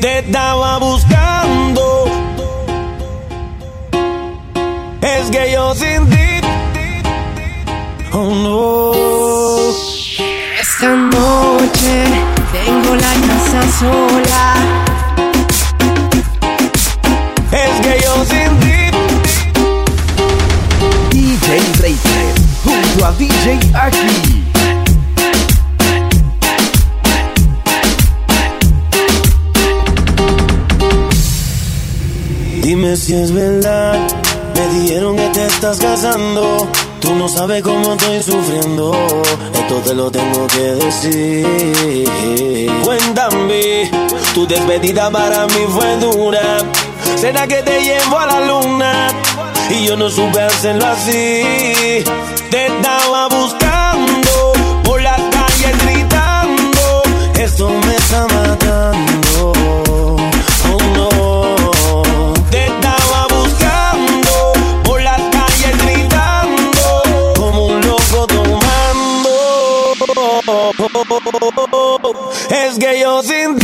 Te estaba buscando. Es que yo sin ti. Oh no. Esta noche tengo la casa sola. Es que yo sin ti. DJ Breaker junto a DJ Aki. si es verdad. Me dijeron que te estás casando. Tú no sabes cómo estoy sufriendo. Esto te lo tengo que decir. Cuéntame, tu despedida para mí fue dura. Será que te llevo a la luna. Y yo no supe hacerlo así. Te estaba buscando por las calles gritando. Esto me está es que yo sin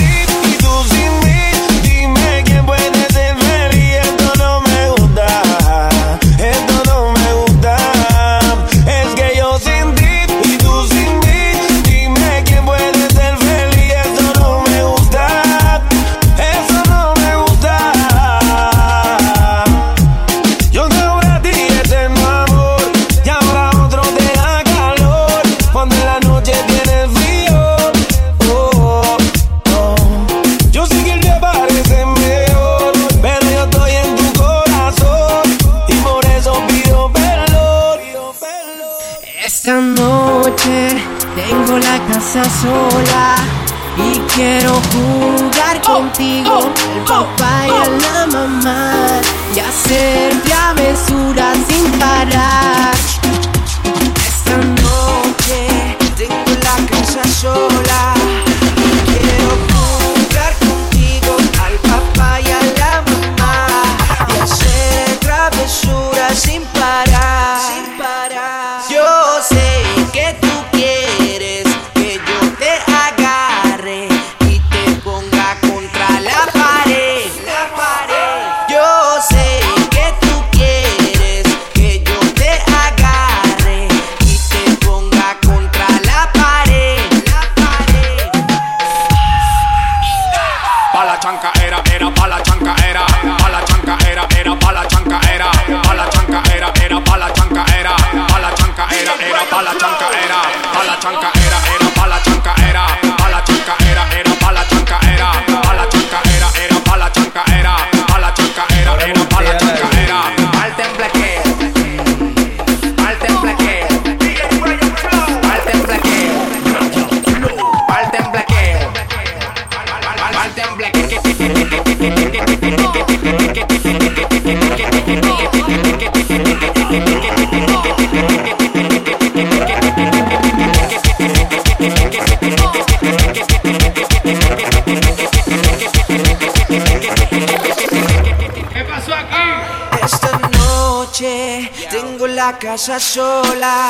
casa sola.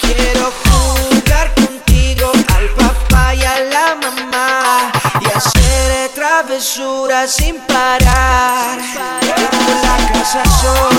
Quiero jugar contigo al papá y a la mamá y hacer travesuras sin parar. La casa sola.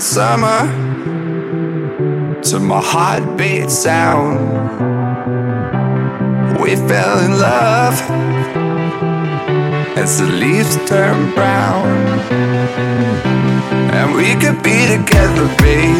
summer to my heartbeat sound. We fell in love as the leaves turn brown, and we could be together, babe.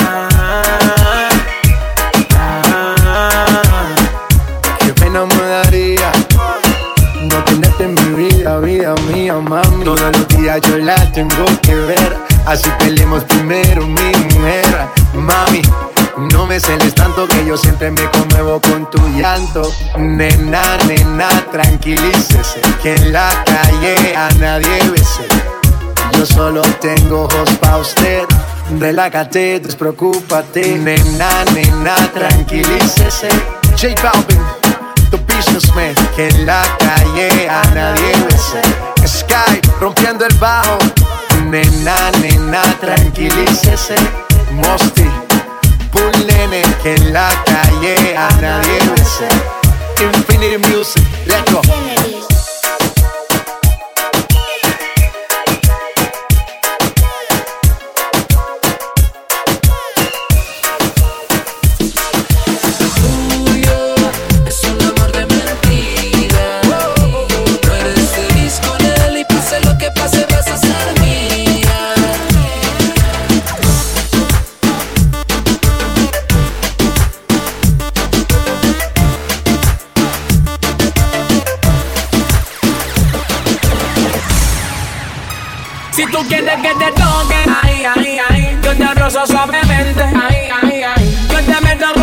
tengo que ver. Así peleemos primero, mi mujer. Mami, no me celes tanto que yo siempre me conmuevo con tu llanto. Nena, nena, tranquilícese. Que en la calle a nadie bese. Yo solo tengo ojos pa' usted. Relájate, despreocúpate. Nena, nena, tranquilícese. J Balvin, tu businessman. Que en la calle a nadie bese. Sky, rompiendo el bajo Nena, nena, tranquilícese, mosti. Un nene que en la calle a nadie bese. Infinity Music, let's go. Si tú quieres que te toque, ay, ay, ay, yo te rozo suavemente, ay, ay, ay, yo te meto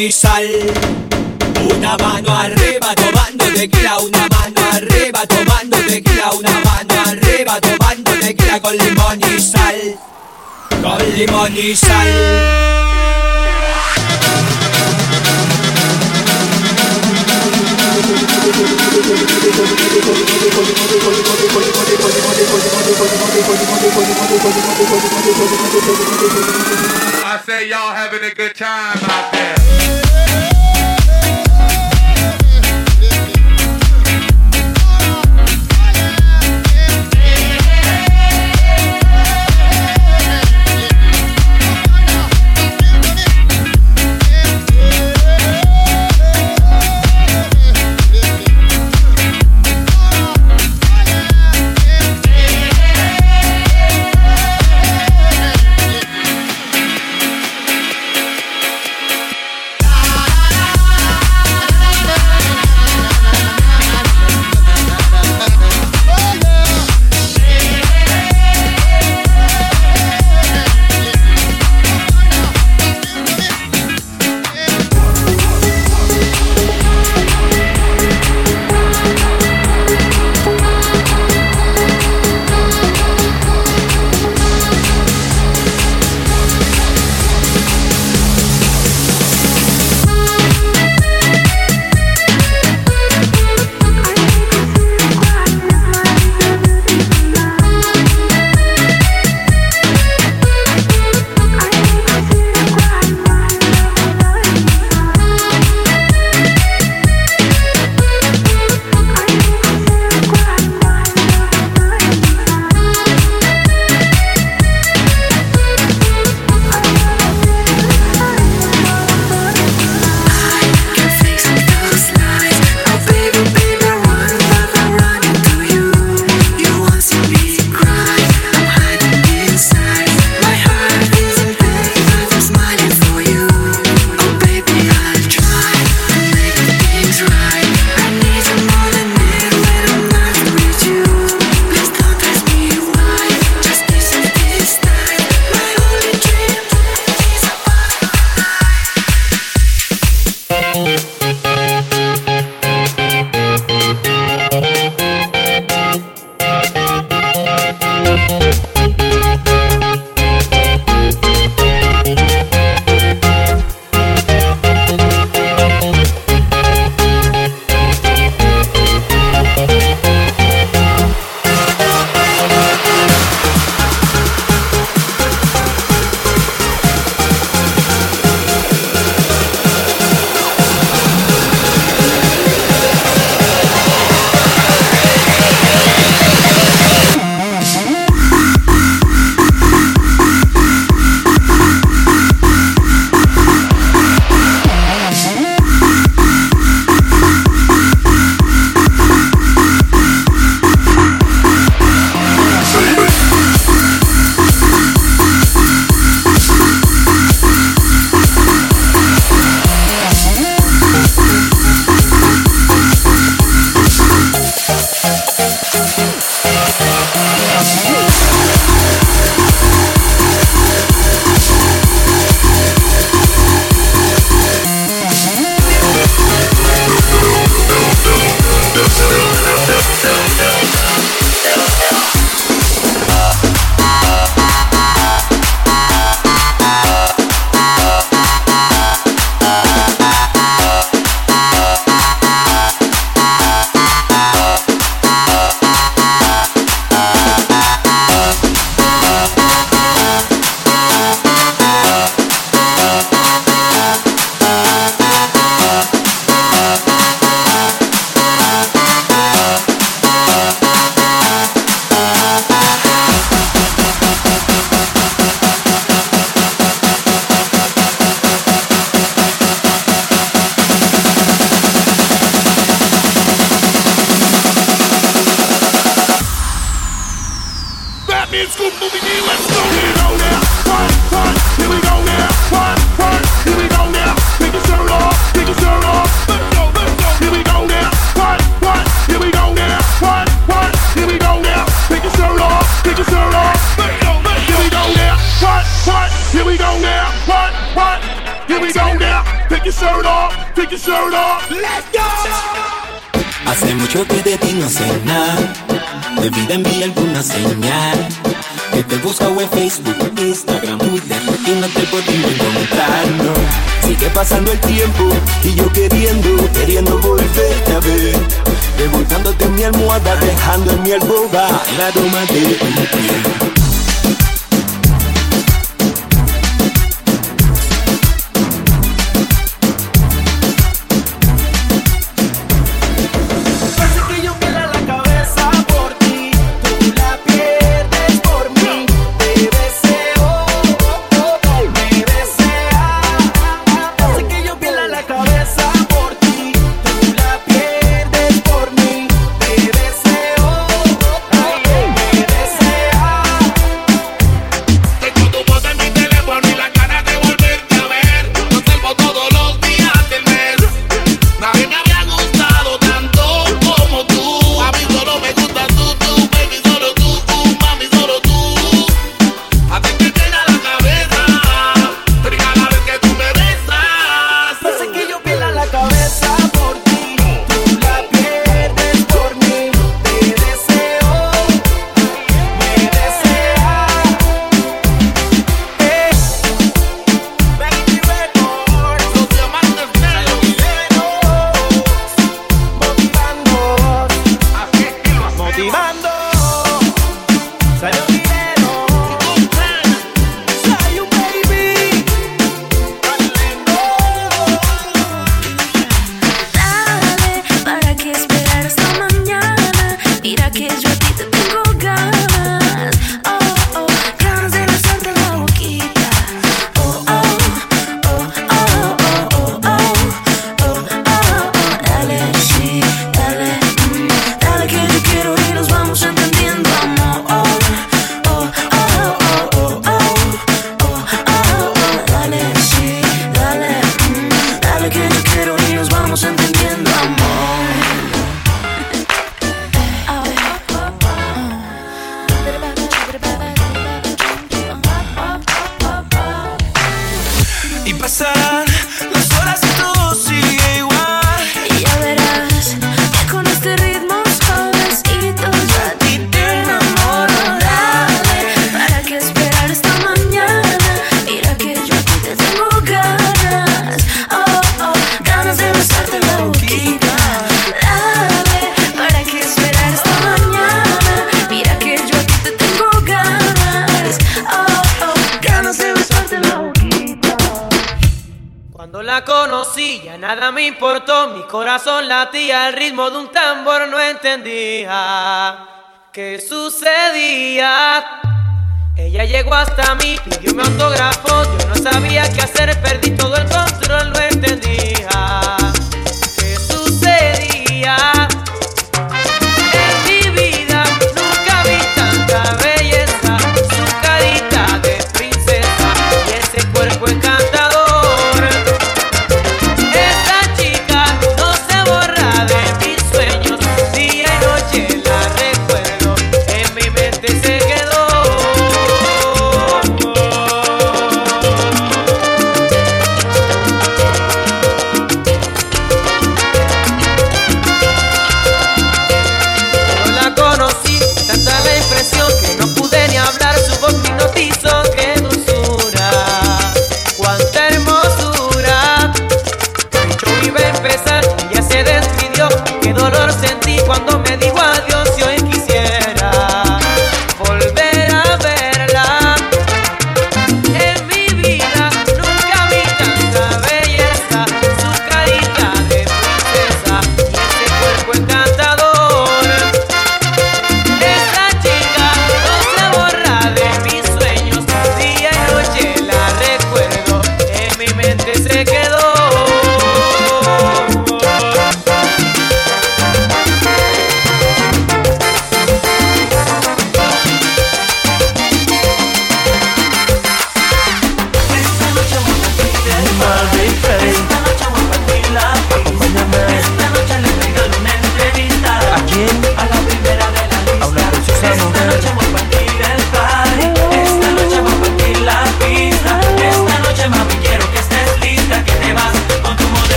Con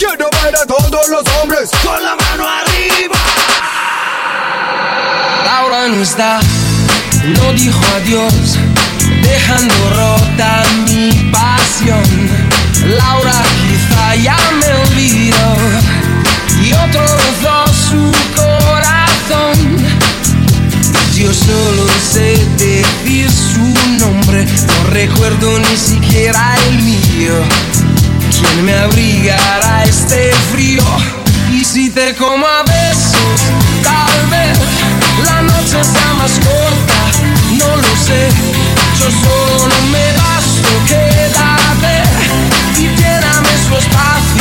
Quiero ver a todos los hombres con la mano arriba. Laura no está, no dijo adiós, dejando rota mi pasión. Laura quizá ya me olvidó y otro rozó su corazón. Yo solo sé decir su nombre, no recuerdo ni siquiera el mío ¿Quién me abrigará este frío? Y si te como a besos, tal vez la noche sea más corta, no lo sé. Yo solo me basto, quédate y lléname su espacio.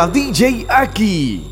A DJ Aki.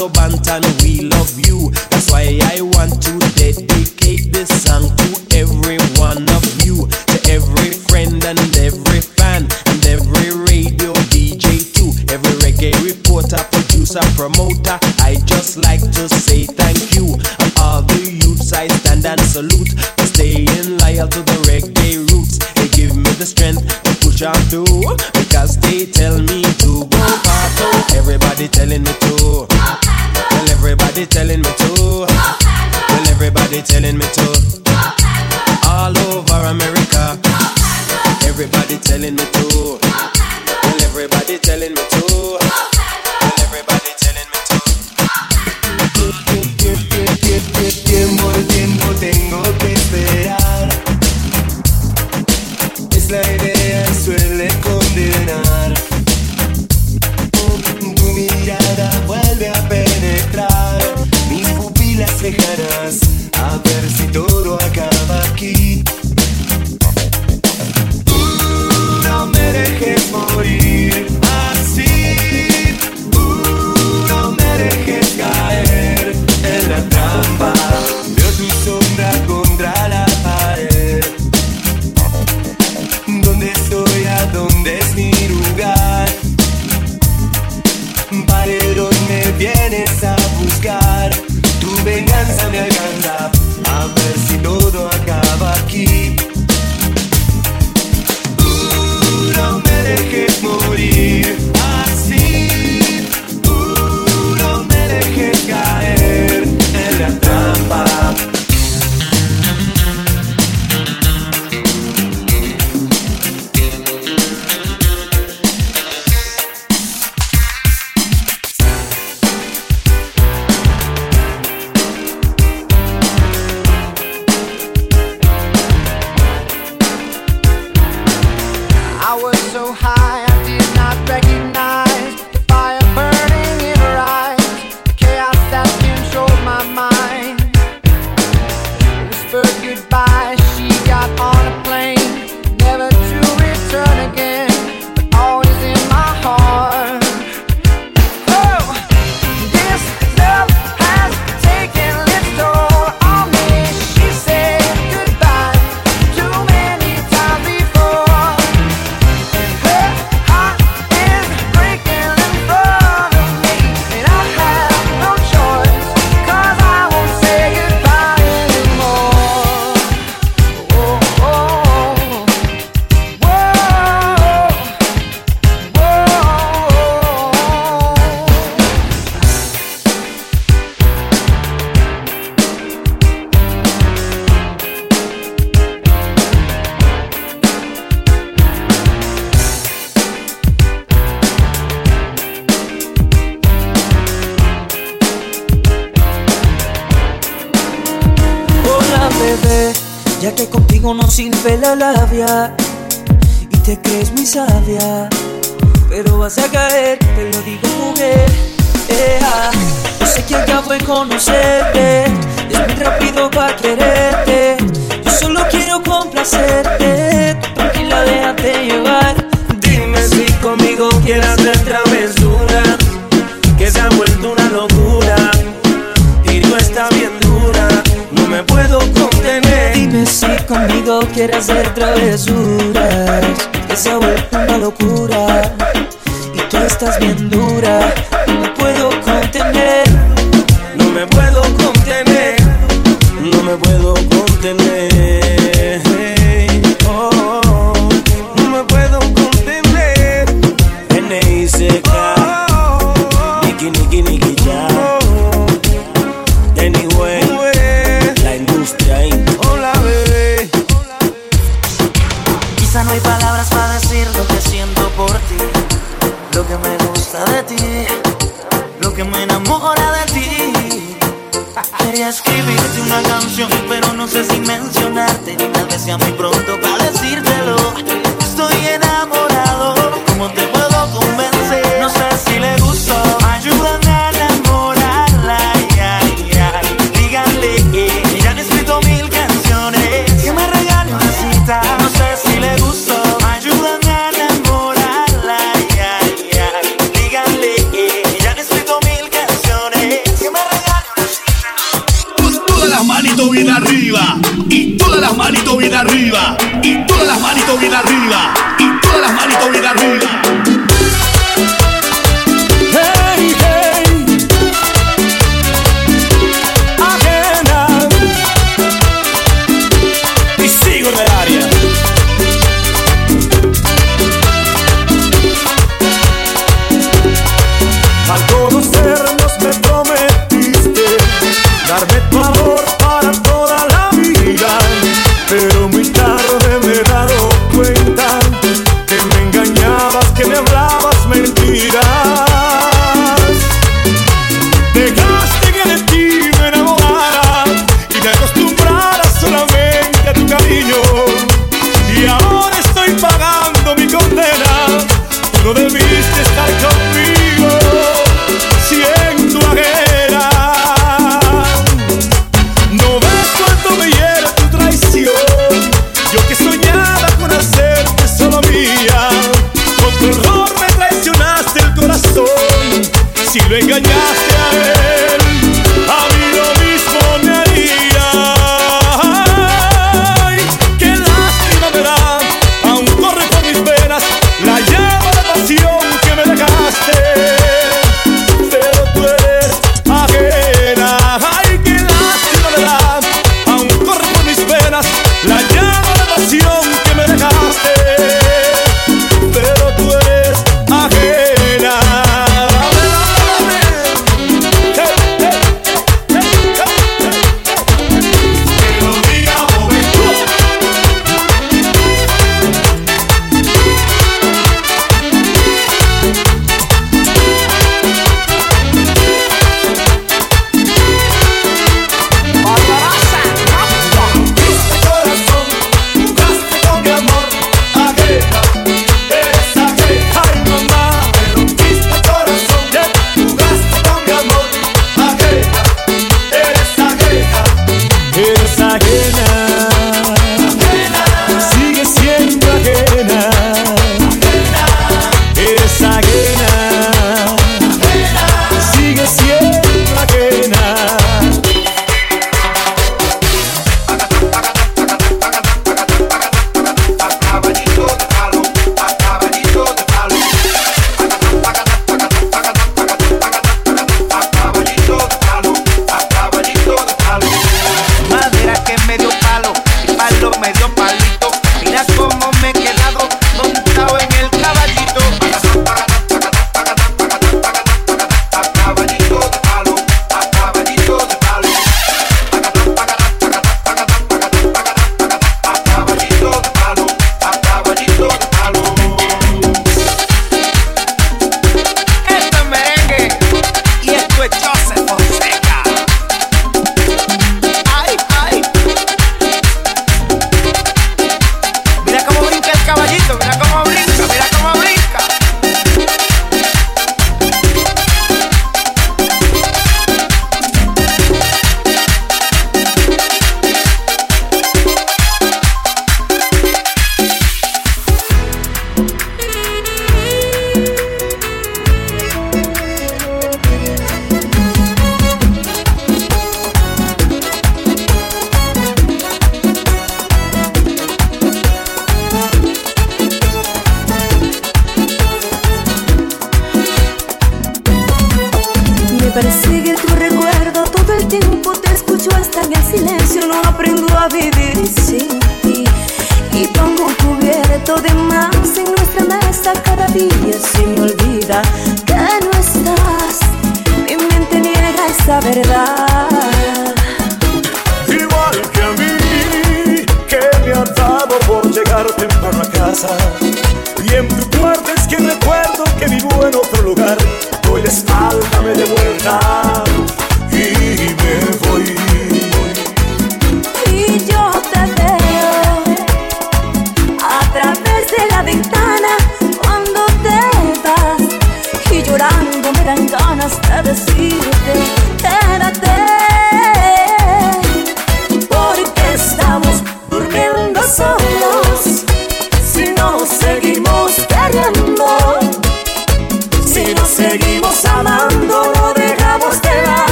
to Bantan wheel. La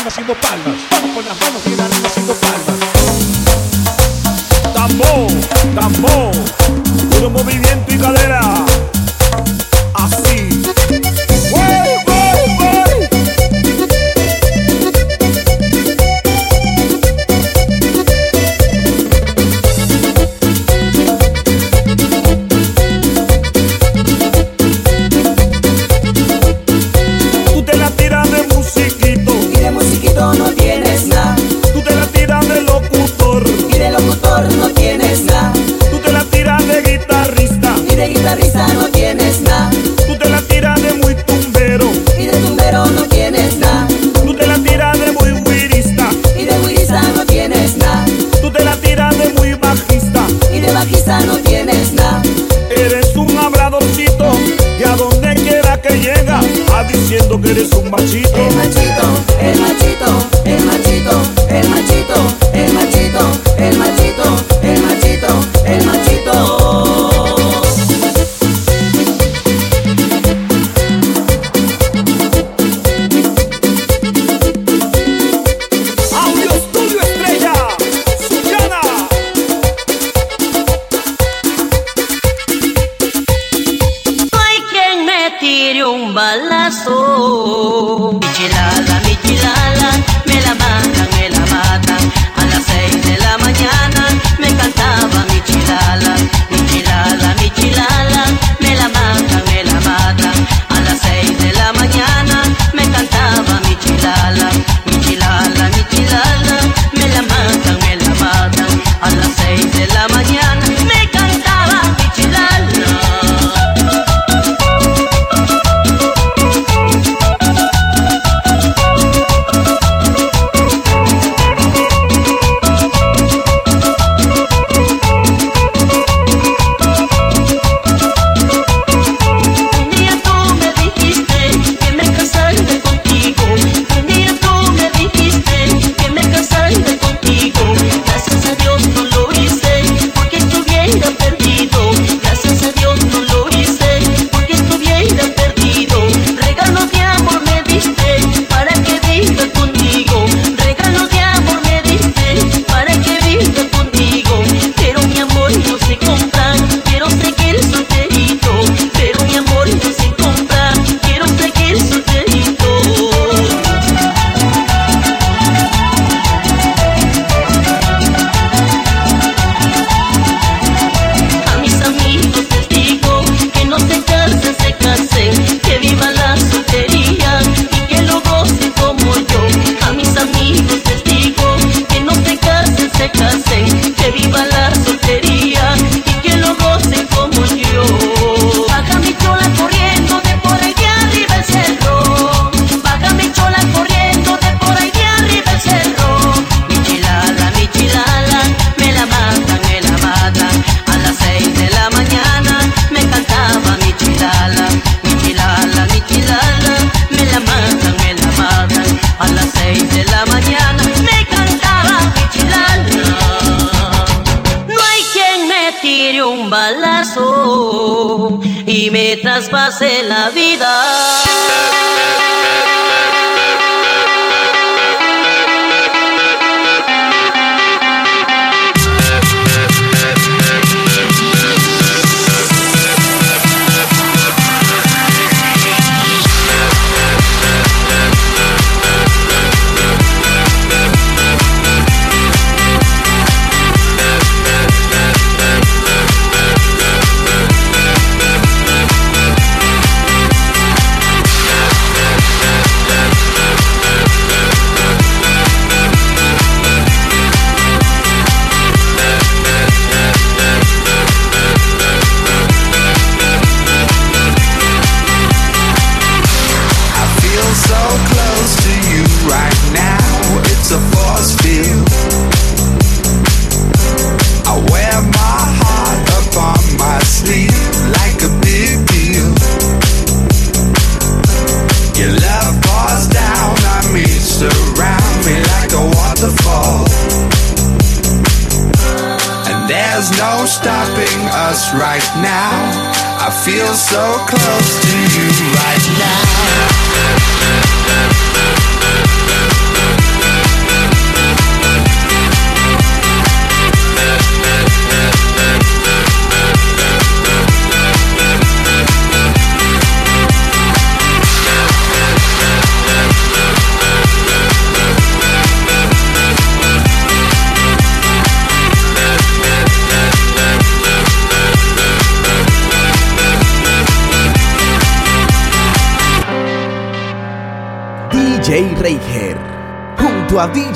arriba haciendo palmas. Vamos con las manos bien arriba haciendo palmas. Tambor, tambor, puro movimiento y cadera.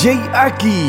DJ Reiger